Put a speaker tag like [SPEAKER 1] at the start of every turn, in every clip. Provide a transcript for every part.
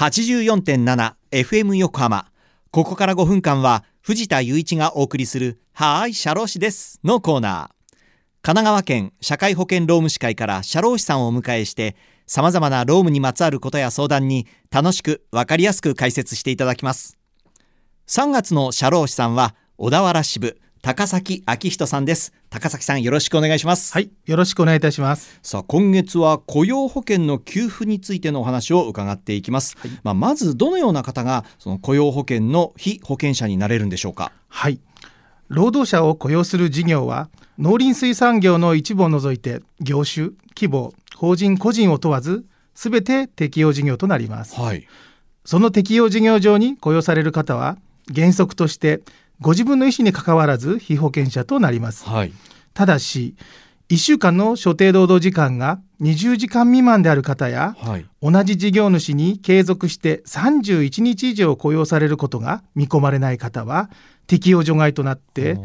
[SPEAKER 1] 84.7FM 横浜ここから5分間は藤田雄一がお送りする「はーい社労士です」のコーナー。神奈川県社会保険労務士会から社労士さんをお迎えしてさまざまな労務にまつわることや相談に楽しく分かりやすく解説していただきます。3月の社労士さんは小田原支部。高崎明人さんです。高崎さんよろしくお願いします。
[SPEAKER 2] はい、よろしくお願いいたします。
[SPEAKER 1] さあ今月は雇用保険の給付についてのお話を伺っていきます、まあ、まずどのような方がその雇用保険の被保険者になれるんでしょうか？
[SPEAKER 2] はい、労働者を雇用する事業は農林水産業の一部を除いて業種、規模、法人個人を問わずすべて適用事業となります。
[SPEAKER 1] はい。
[SPEAKER 2] その適用事業上に雇用される方は原則としてご自分の意思に関わらず被保険者となります。
[SPEAKER 1] はい。
[SPEAKER 2] ただし1週間の所定労働時間が20時間未満である方や
[SPEAKER 1] はい。
[SPEAKER 2] 同じ事業主に継続して31日以上雇用されることが見込まれない方は適用除外となって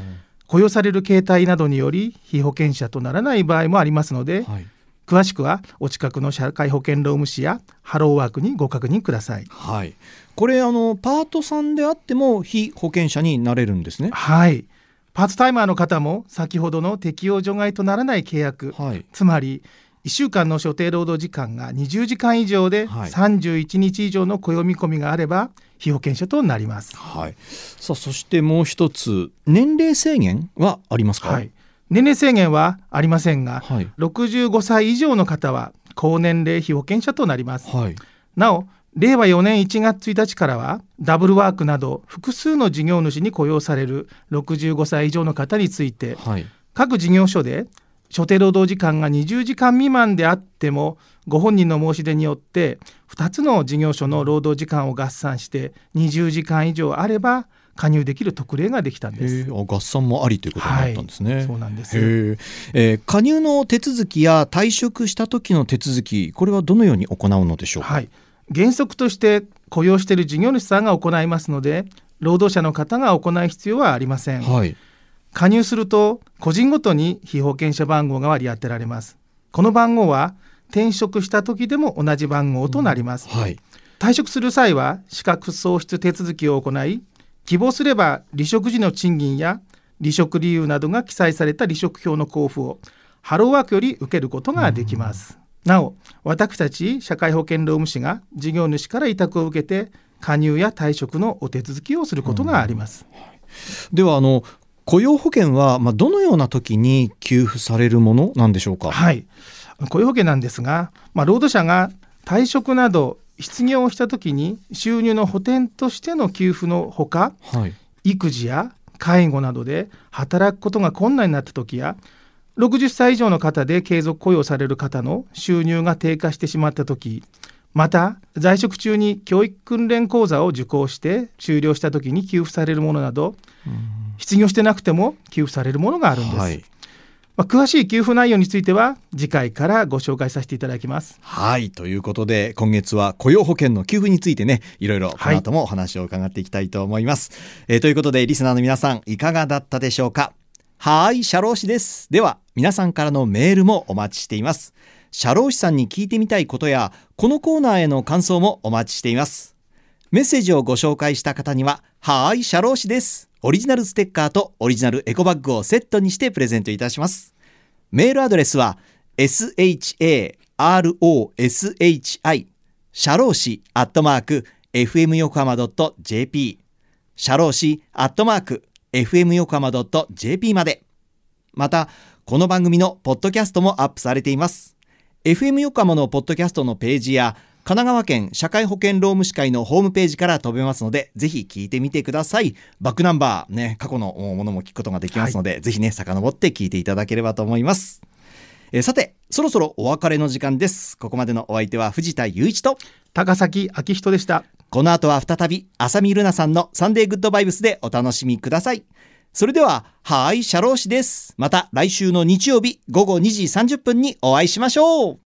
[SPEAKER 2] 雇用される形態などにより被保険者とならない場合もありますので
[SPEAKER 1] はい
[SPEAKER 2] 詳しくはお近くの社会保険労務士やハローワークにご確認ください。
[SPEAKER 1] はい。これあのパートさんであっても被保険者になれるんですね。
[SPEAKER 2] はい。パートタイマーの方も先ほどの適用除外とならない契約。
[SPEAKER 1] はい。
[SPEAKER 2] つまり1週間の所定労働時間が20時間以上で
[SPEAKER 1] はい。
[SPEAKER 2] 31日以上の雇用見込みがあれば被保険者となります。
[SPEAKER 1] はい。さあそしてもう一つ年齢制限はありますか？
[SPEAKER 2] はい、年齢制限はありませんが、
[SPEAKER 1] はい。
[SPEAKER 2] 65歳以上の方は高年齢被保険者となります。
[SPEAKER 1] はい。
[SPEAKER 2] なお令和4年1月1日からはダブルワークなど複数の事業主に雇用される65歳以上の方について
[SPEAKER 1] はい。
[SPEAKER 2] 各事業所で所定労働時間が20時間未満であってもご本人の申し出によって2つの事業所の労働時間を合算して20時間以上あれば加入できる特例ができたんです。
[SPEAKER 1] 合算もありということになったんですね、
[SPEAKER 2] そうなんです。
[SPEAKER 1] えー加入の手続きや退職した時の手続きこれはどのように行うのでしょうか、
[SPEAKER 2] はい、原則として雇用している事業主さんが行いますので労働者の方が行う必要はありません、
[SPEAKER 1] はい
[SPEAKER 2] 加入すると個人ごとに被保険者番号が割り当てられます。この番号は転職した時でも同じ番号となります、
[SPEAKER 1] はい。
[SPEAKER 2] 退職する際は資格喪失手続きを行い希望すれば離職時の賃金や離職理由などが記載された離職票の交付をハローワークより受けることができます、なお私たち社会保険労務士が事業主から委託を受けて加入や退職のお手続きをすることがあります、
[SPEAKER 1] ではあの雇用保険は、まあ、どのような時に給付されるものなんでしょうか？
[SPEAKER 2] はい。雇用保険なんですが、まあ、労働者が退職など失業をした時に収入の補填としての給付のほか
[SPEAKER 1] はい。
[SPEAKER 2] 育児や介護などで働くことが困難になった時や60歳以上の方で継続雇用される方の収入が低下してしまった時また在職中に教育訓練講座を受講して終了した時に給付されるものなど失業してなくても給付されるものがあるんです、
[SPEAKER 1] はい。
[SPEAKER 2] まあ、詳しい給付内容については次回からご紹介させていただきます。
[SPEAKER 1] はい。ということで今月は雇用保険の給付についてねいろいろこの後もお話を伺っていきたいと思います、えーということでリスナーの皆さんいかがだったでしょうか？はい社労士です。では皆さんからのメールもお待ちしています。社労士さんに聞いてみたいことやこのコーナーへの感想もお待ちしています。メッセージをご紹介した方にははい社労士ですオリジナルステッカーとオリジナルエコバッグをセットにしてプレゼントいたします。メールアドレスは sharoshi シャローシアットマーク fm 横浜 .jp シャローシアットマーク fm 横浜 .jp まで。またこの番組のポッドキャストもアップされています。FM 横浜のポッドキャストのページや神奈川県社会保険労務士会のホームページから飛べますのでぜひ聞いてみてください。バックナンバーね過去のものも聞くことができますので、ぜひね遡って聞いていただければと思います。えーさてそろそろお別れの時間です。ここまでのお相手は藤田雄一と
[SPEAKER 2] 高崎明人でした。
[SPEAKER 1] この後は再び浅見ルナさんのサンデーグッドバイブスでお楽しみください。それでははいシャロー氏です。また来週の日曜日午後2時30分にお会いしましょう